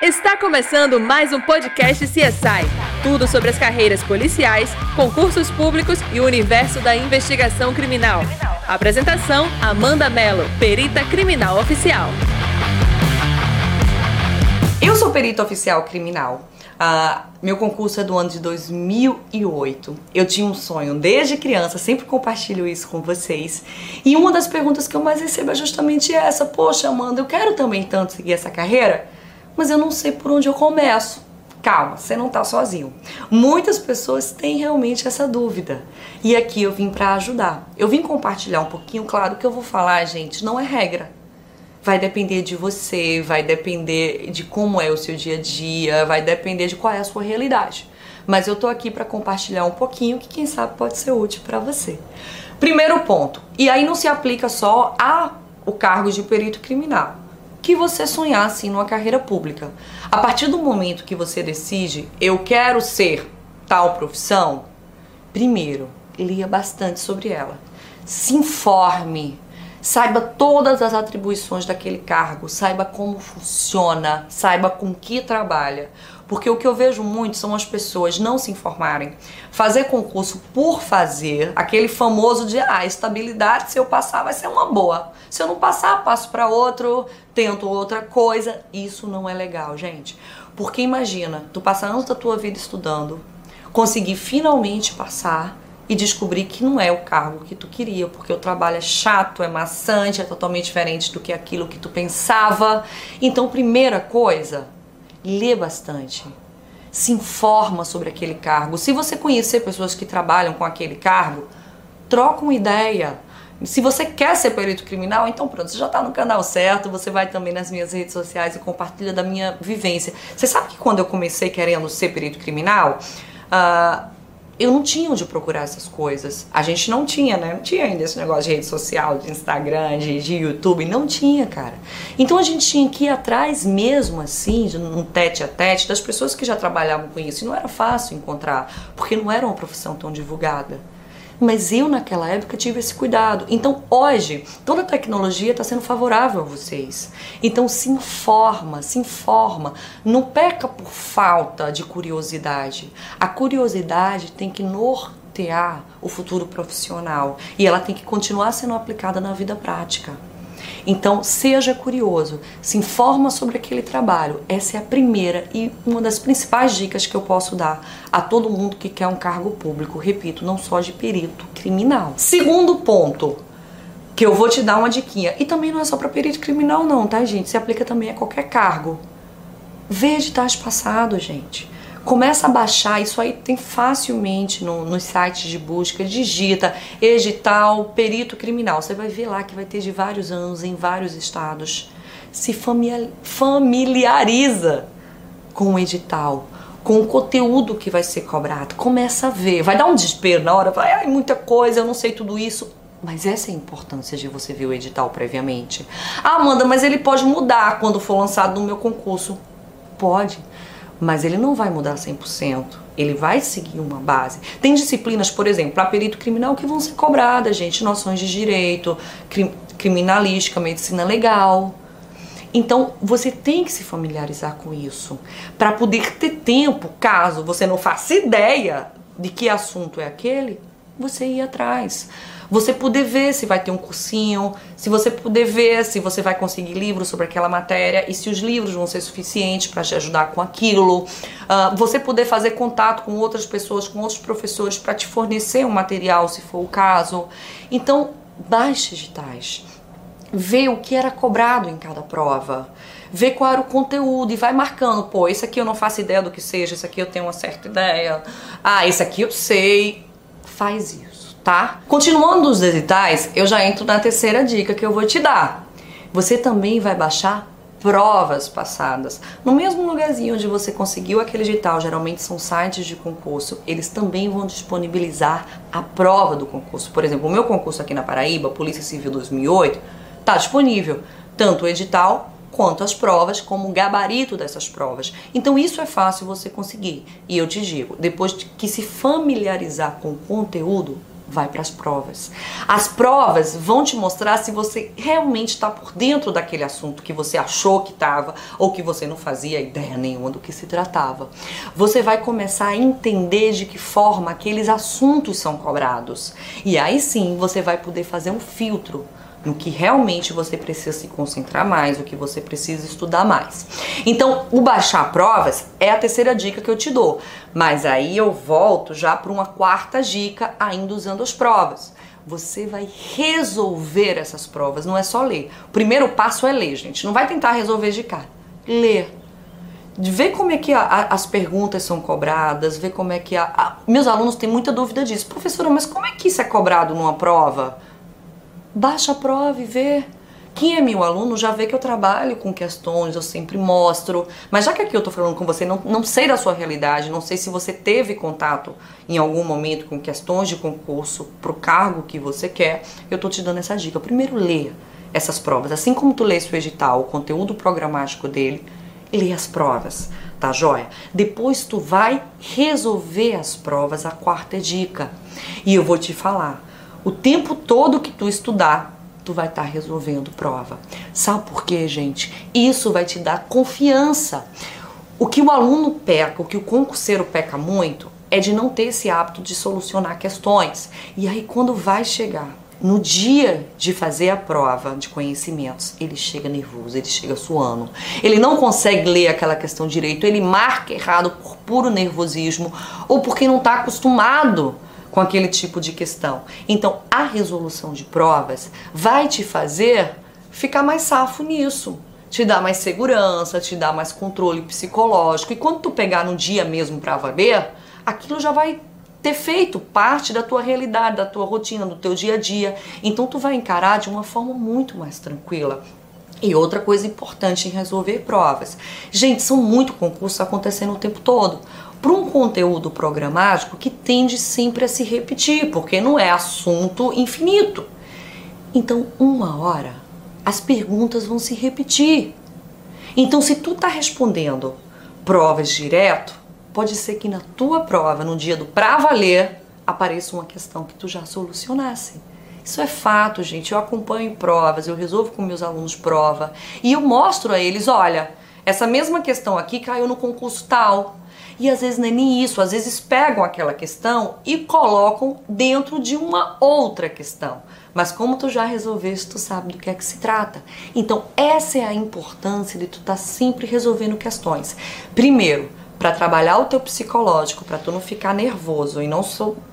Está começando mais um podcast CSI. Tudo sobre as carreiras policiais, concursos públicos e o universo da investigação criminal. Apresentação: Amanda Mello, perita criminal oficial. Eu sou perita oficial criminal. Uh, meu concurso é do ano de 2008. Eu tinha um sonho desde criança, sempre compartilho isso com vocês. E uma das perguntas que eu mais recebo é justamente essa: Poxa, Amanda, eu quero também tanto seguir essa carreira mas eu não sei por onde eu começo. Calma, você não está sozinho. Muitas pessoas têm realmente essa dúvida. E aqui eu vim para ajudar. Eu vim compartilhar um pouquinho, claro que eu vou falar, gente, não é regra. Vai depender de você, vai depender de como é o seu dia a dia, vai depender de qual é a sua realidade. Mas eu tô aqui para compartilhar um pouquinho que quem sabe pode ser útil para você. Primeiro ponto, e aí não se aplica só a o cargo de perito criminal que você sonhar assim numa carreira pública. A partir do momento que você decide, eu quero ser tal profissão, primeiro, leia bastante sobre ela. Se informe, saiba todas as atribuições daquele cargo, saiba como funciona, saiba com que trabalha. Porque o que eu vejo muito são as pessoas não se informarem, fazer concurso por fazer, aquele famoso de ah, estabilidade, se eu passar vai ser uma boa. Se eu não passar, passo para outro, tento outra coisa. Isso não é legal, gente. Porque imagina, tu passar anos da tua vida estudando, conseguir finalmente passar e descobrir que não é o cargo que tu queria, porque o trabalho é chato, é maçante, é totalmente diferente do que aquilo que tu pensava. Então, primeira coisa, lê bastante. Se informa sobre aquele cargo. Se você conhecer pessoas que trabalham com aquele cargo, troca uma ideia. Se você quer ser perito criminal, então pronto, você já está no canal certo, você vai também nas minhas redes sociais e compartilha da minha vivência. Você sabe que quando eu comecei querendo ser perito criminal, uh, eu não tinha onde procurar essas coisas. A gente não tinha, né? Não tinha ainda esse negócio de rede social, de Instagram, de, de YouTube. Não tinha, cara. Então a gente tinha que ir atrás mesmo, assim, de um tete a tete, das pessoas que já trabalhavam com isso. E não era fácil encontrar, porque não era uma profissão tão divulgada. Mas eu, naquela época, tive esse cuidado. Então, hoje, toda a tecnologia está sendo favorável a vocês. Então, se informa, se informa. Não peca por falta de curiosidade. A curiosidade tem que nortear o futuro profissional e ela tem que continuar sendo aplicada na vida prática. Então, seja curioso, se informa sobre aquele trabalho. Essa é a primeira e uma das principais dicas que eu posso dar a todo mundo que quer um cargo público. Repito, não só de perito criminal. Segundo ponto, que eu vou te dar uma diquinha. E também não é só para perito criminal não, tá, gente? Se aplica também a qualquer cargo. Vê editais passados, gente. Começa a baixar, isso aí tem facilmente no, nos sites de busca, digita edital perito criminal. Você vai ver lá que vai ter de vários anos em vários estados. Se familiariza com o edital, com o conteúdo que vai ser cobrado. Começa a ver. Vai dar um desespero na hora, vai, ai, muita coisa, eu não sei tudo isso. Mas essa é a importância de você ver o edital previamente. Ah, Amanda, mas ele pode mudar quando for lançado no meu concurso. Pode mas ele não vai mudar 100%. Ele vai seguir uma base. Tem disciplinas, por exemplo, para perito criminal que vão ser cobradas, gente, noções de direito, crim criminalística, medicina legal. Então, você tem que se familiarizar com isso para poder ter tempo, caso você não faça ideia de que assunto é aquele, você ir atrás você poder ver se vai ter um cursinho, se você poder ver se você vai conseguir livros sobre aquela matéria e se os livros vão ser suficientes para te ajudar com aquilo, uh, você poder fazer contato com outras pessoas, com outros professores para te fornecer um material, se for o caso. Então, baixe editais, vê o que era cobrado em cada prova. Vê qual era o conteúdo e vai marcando, pô, esse aqui eu não faço ideia do que seja, esse aqui eu tenho uma certa ideia, ah, esse aqui eu sei. Faz isso tá? Continuando os editais, eu já entro na terceira dica que eu vou te dar. Você também vai baixar provas passadas. No mesmo lugarzinho onde você conseguiu aquele edital, geralmente são sites de concurso, eles também vão disponibilizar a prova do concurso. Por exemplo, o meu concurso aqui na Paraíba, Polícia Civil 2008, tá disponível tanto o edital quanto as provas, como o gabarito dessas provas. Então isso é fácil você conseguir. E eu te digo, depois que se familiarizar com o conteúdo, vai para as provas. As provas vão te mostrar se você realmente está por dentro daquele assunto que você achou que estava ou que você não fazia ideia nenhuma do que se tratava. Você vai começar a entender de que forma aqueles assuntos são cobrados. E aí sim você vai poder fazer um filtro no que realmente você precisa se concentrar mais, o que você precisa estudar mais. Então, o baixar provas é a terceira dica que eu te dou, mas aí eu volto já para uma quarta dica, ainda usando as provas. Você vai resolver essas provas, não é só ler. O primeiro passo é ler, gente. Não vai tentar resolver de cara. Ler ver como é que a, a, as perguntas são cobradas, ver como é que a, meus alunos têm muita dúvida disso. Professora, mas como é que isso é cobrado numa prova? Baixa a prova e vê. Quem é meu aluno já vê que eu trabalho com questões, eu sempre mostro. Mas já que aqui eu tô falando com você, não, não sei da sua realidade, não sei se você teve contato em algum momento com questões de concurso pro cargo que você quer, eu tô te dando essa dica. Primeiro, leia essas provas. Assim como tu lê o edital, o conteúdo programático dele, lê as provas, tá joia? Depois tu vai resolver as provas, a quarta dica. E eu vou te falar, o tempo todo que tu estudar, tu vai estar tá resolvendo prova. Sabe por quê, gente? Isso vai te dar confiança. O que o aluno peca, o que o concurseiro peca muito, é de não ter esse hábito de solucionar questões. E aí, quando vai chegar no dia de fazer a prova de conhecimentos, ele chega nervoso, ele chega suando. Ele não consegue ler aquela questão direito, ele marca errado por puro nervosismo ou porque não está acostumado com aquele tipo de questão. Então, a resolução de provas vai te fazer ficar mais safo nisso. Te dá mais segurança, te dá mais controle psicológico. E quando tu pegar no dia mesmo para valer, aquilo já vai ter feito parte da tua realidade, da tua rotina, do teu dia a dia. Então tu vai encarar de uma forma muito mais tranquila. E outra coisa importante em resolver provas. Gente, são muito concursos acontecendo o tempo todo para um conteúdo programático que tende sempre a se repetir, porque não é assunto infinito. Então, uma hora, as perguntas vão se repetir. Então, se tu está respondendo provas direto, pode ser que na tua prova, no dia do pra valer, apareça uma questão que tu já solucionasse. Isso é fato, gente. Eu acompanho provas, eu resolvo com meus alunos prova e eu mostro a eles, olha, essa mesma questão aqui caiu no concurso tal. E às vezes não é nem isso, às vezes pegam aquela questão e colocam dentro de uma outra questão. Mas como tu já resolveste, tu sabe do que é que se trata. Então, essa é a importância de tu estar tá sempre resolvendo questões. Primeiro, para trabalhar o teu psicológico, para tu não ficar nervoso e não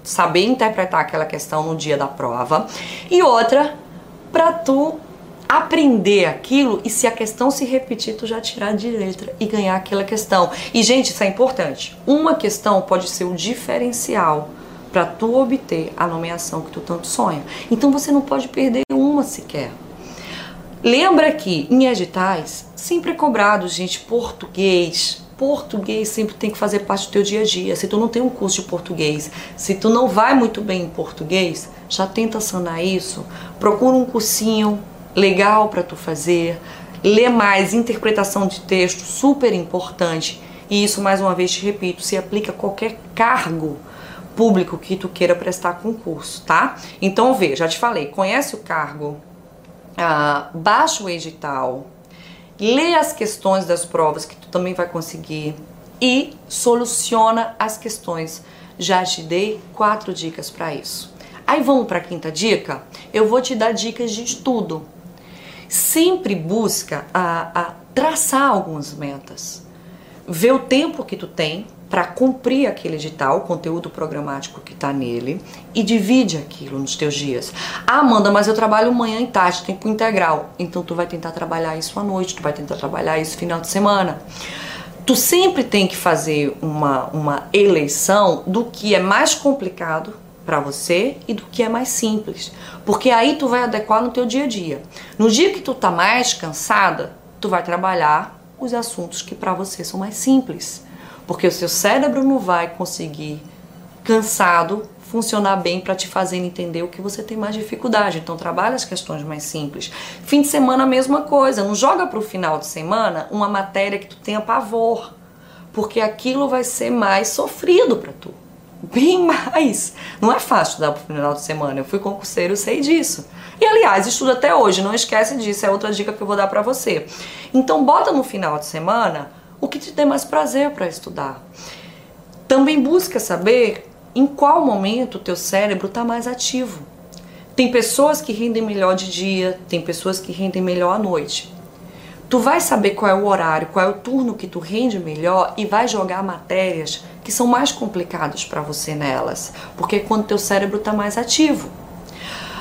saber interpretar aquela questão no dia da prova. E outra, para tu aprender aquilo e se a questão se repetir, tu já tirar de letra e ganhar aquela questão. E gente, isso é importante. Uma questão pode ser o diferencial para tu obter a nomeação que tu tanto sonha. Então você não pode perder uma sequer. Lembra que em editais sempre é cobrado, gente, português. Português sempre tem que fazer parte do teu dia a dia. Se tu não tem um curso de português, se tu não vai muito bem em português, já tenta sanar isso. Procura um cursinho, legal para tu fazer. Ler mais, interpretação de texto, super importante. E isso, mais uma vez, te repito, se aplica a qualquer cargo público que tu queira prestar concurso, tá? Então, vê, já te falei, conhece o cargo, ah, baixa o edital, lê as questões das provas que tu também vai conseguir e soluciona as questões. Já te dei quatro dicas para isso. Aí vamos para a quinta dica? Eu vou te dar dicas de estudo sempre busca a, a traçar algumas metas. Vê o tempo que tu tem para cumprir aquele edital, o conteúdo programático que está nele e divide aquilo nos teus dias. Ah, Amanda, mas eu trabalho manhã e tarde, tempo integral. Então tu vai tentar trabalhar isso à noite, tu vai tentar trabalhar isso final de semana. Tu sempre tem que fazer uma, uma eleição do que é mais complicado para você e do que é mais simples, porque aí tu vai adequar no teu dia a dia. No dia que tu tá mais cansada, tu vai trabalhar os assuntos que para você são mais simples, porque o seu cérebro não vai conseguir cansado funcionar bem para te fazer entender o que você tem mais dificuldade. Então trabalha as questões mais simples. Fim de semana a mesma coisa, não joga para o final de semana uma matéria que tu tenha pavor, porque aquilo vai ser mais sofrido para tu bem mais. Não é fácil estudar pro final de semana. Eu fui concurseiro, sei disso. E aliás, estudo até hoje, não esquece disso, é outra dica que eu vou dar para você. Então bota no final de semana o que te dê mais prazer para estudar. Também busca saber em qual momento o teu cérebro está mais ativo. Tem pessoas que rendem melhor de dia, tem pessoas que rendem melhor à noite. Tu vai saber qual é o horário, qual é o turno que tu rende melhor e vai jogar matérias que são mais complicadas para você nelas, porque é quando teu cérebro está mais ativo.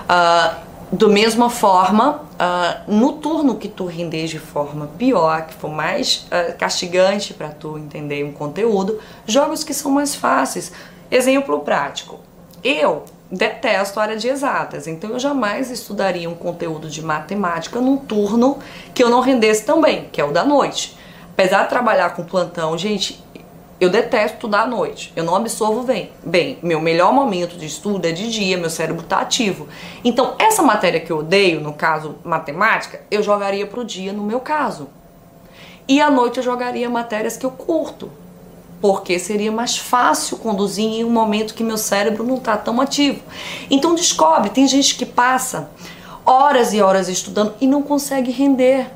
Uh, do mesma forma, uh, no turno que tu render de forma pior, que for mais uh, castigante para tu entender um conteúdo, jogos que são mais fáceis. Exemplo prático. Eu detesto área de exatas, então eu jamais estudaria um conteúdo de matemática num turno que eu não rendesse tão bem, que é o da noite. Apesar de trabalhar com plantão, gente, eu detesto estudar à noite. Eu não absorvo bem. Bem, meu melhor momento de estudo é de dia, meu cérebro está ativo. Então, essa matéria que eu odeio, no caso matemática, eu jogaria para o dia no meu caso. E à noite eu jogaria matérias que eu curto, porque seria mais fácil conduzir em um momento que meu cérebro não está tão ativo. Então descobre, tem gente que passa horas e horas estudando e não consegue render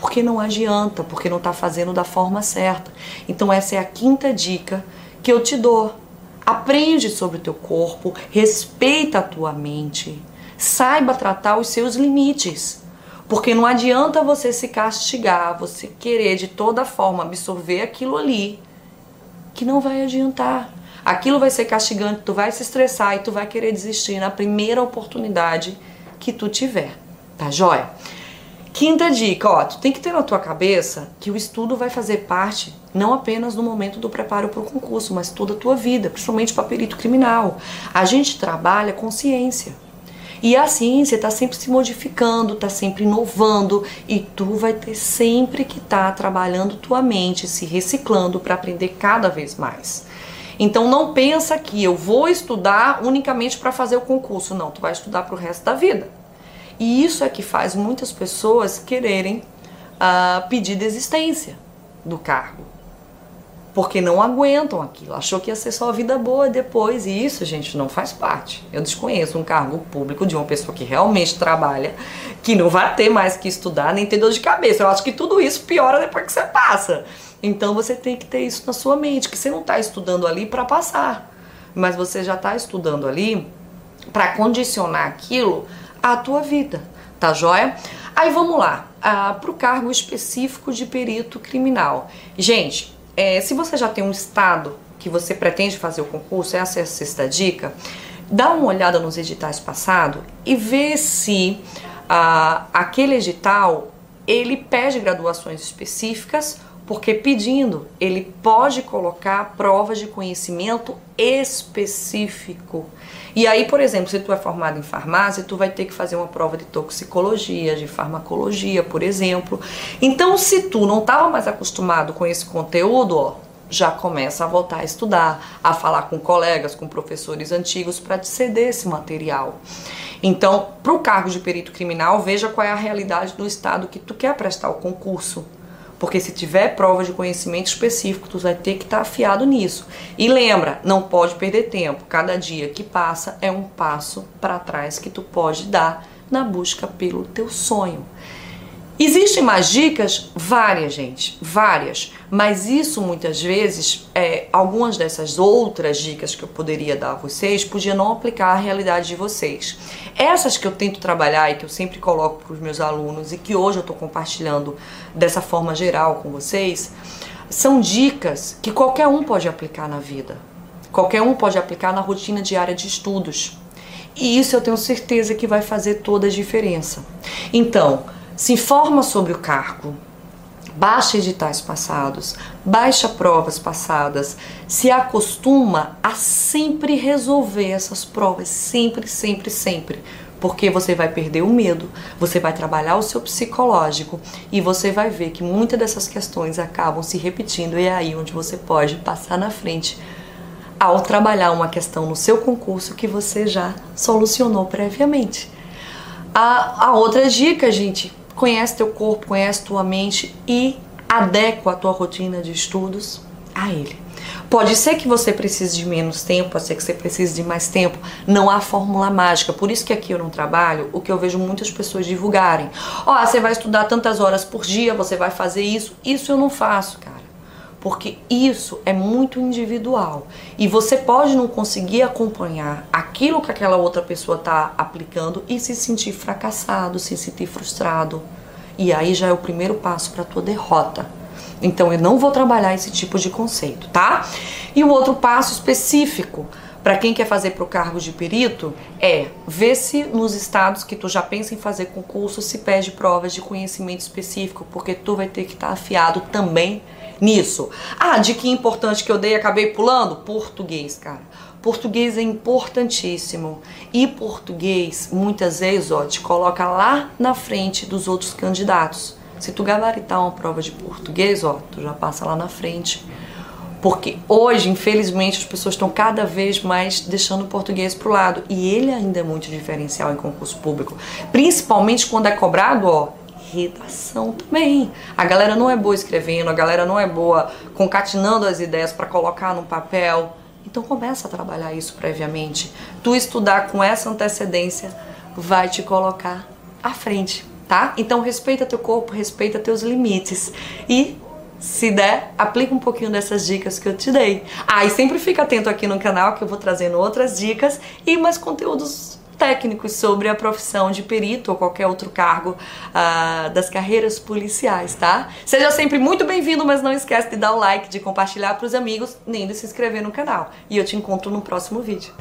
porque não adianta, porque não está fazendo da forma certa. Então essa é a quinta dica que eu te dou. Aprende sobre o teu corpo, respeita a tua mente, saiba tratar os seus limites. Porque não adianta você se castigar, você querer de toda forma absorver aquilo ali, que não vai adiantar. Aquilo vai ser castigante, tu vai se estressar e tu vai querer desistir na primeira oportunidade que tu tiver. Tá joia? Quinta dica, ó, tu tem que ter na tua cabeça que o estudo vai fazer parte não apenas no momento do preparo para o concurso, mas toda a tua vida, principalmente para perito criminal. A gente trabalha com ciência. E a ciência está sempre se modificando, está sempre inovando e tu vai ter sempre que estar tá trabalhando tua mente, se reciclando para aprender cada vez mais. Então não pensa que eu vou estudar unicamente para fazer o concurso, não, tu vai estudar para o resto da vida. E isso é que faz muitas pessoas quererem uh, pedir desistência do cargo. Porque não aguentam aquilo. Achou que ia ser só vida boa depois. E isso, gente, não faz parte. Eu desconheço um cargo público de uma pessoa que realmente trabalha, que não vai ter mais que estudar, nem ter dor de cabeça. Eu acho que tudo isso piora depois que você passa. Então você tem que ter isso na sua mente, que você não está estudando ali para passar, mas você já está estudando ali para condicionar aquilo a tua vida, tá joia? Aí vamos lá, ah, para o cargo específico de perito criminal. Gente, é, se você já tem um estado que você pretende fazer o concurso, essa é a sexta dica, dá uma olhada nos editais passados e vê se ah, aquele edital ele pede graduações específicas porque pedindo ele pode colocar provas de conhecimento específico. E aí, por exemplo, se tu é formado em farmácia, tu vai ter que fazer uma prova de toxicologia, de farmacologia, por exemplo. Então, se tu não estava mais acostumado com esse conteúdo, ó, já começa a voltar a estudar, a falar com colegas, com professores antigos para te ceder esse material. Então, para o cargo de perito criminal, veja qual é a realidade do estado que tu quer prestar o concurso. Porque se tiver prova de conhecimento específico, tu vai ter que estar tá afiado nisso. E lembra, não pode perder tempo. Cada dia que passa é um passo para trás que tu pode dar na busca pelo teu sonho. Existem mais dicas? Várias, gente, várias. Mas isso muitas vezes, é, algumas dessas outras dicas que eu poderia dar a vocês, podia não aplicar à realidade de vocês. Essas que eu tento trabalhar e que eu sempre coloco para os meus alunos e que hoje eu estou compartilhando dessa forma geral com vocês, são dicas que qualquer um pode aplicar na vida. Qualquer um pode aplicar na rotina diária de estudos. E isso eu tenho certeza que vai fazer toda a diferença. Então, se informa sobre o cargo, baixa editais passados, baixa provas passadas, se acostuma a sempre resolver essas provas, sempre, sempre, sempre. Porque você vai perder o medo, você vai trabalhar o seu psicológico e você vai ver que muitas dessas questões acabam se repetindo e é aí onde você pode passar na frente ao trabalhar uma questão no seu concurso que você já solucionou previamente. A, a outra dica, gente, conhece teu corpo, conhece tua mente e adequa a tua rotina de estudos a ele. Pode ser que você precise de menos tempo, pode ser que você precise de mais tempo. Não há fórmula mágica. Por isso que aqui eu não trabalho o que eu vejo muitas pessoas divulgarem. Ó, oh, você vai estudar tantas horas por dia, você vai fazer isso. Isso eu não faço, cara. Porque isso é muito individual. E você pode não conseguir acompanhar aquilo que aquela outra pessoa está aplicando e se sentir fracassado, se sentir frustrado. E aí já é o primeiro passo para a tua derrota. Então eu não vou trabalhar esse tipo de conceito, tá? E o outro passo específico para quem quer fazer para o cargo de perito é ver se nos estados que tu já pensa em fazer concurso se pede provas de conhecimento específico, porque tu vai ter que estar tá afiado também nisso. Ah, de que importante que eu dei acabei pulando? Português, cara. Português é importantíssimo. E português, muitas vezes, ó, te coloca lá na frente dos outros candidatos. Se tu gabaritar uma prova de português, ó, tu já passa lá na frente. Porque hoje, infelizmente, as pessoas estão cada vez mais deixando o português pro lado. E ele ainda é muito diferencial em concurso público. Principalmente quando é cobrado, ó, redação também. A galera não é boa escrevendo, a galera não é boa concatenando as ideias para colocar no papel. Então começa a trabalhar isso previamente. Tu estudar com essa antecedência vai te colocar à frente tá? Então respeita teu corpo, respeita teus limites e se der, aplica um pouquinho dessas dicas que eu te dei. Ah, e sempre fica atento aqui no canal que eu vou trazendo outras dicas e mais conteúdos técnicos sobre a profissão de perito ou qualquer outro cargo uh, das carreiras policiais, tá? Seja sempre muito bem-vindo, mas não esquece de dar o like, de compartilhar para os amigos, nem de se inscrever no canal. E eu te encontro no próximo vídeo.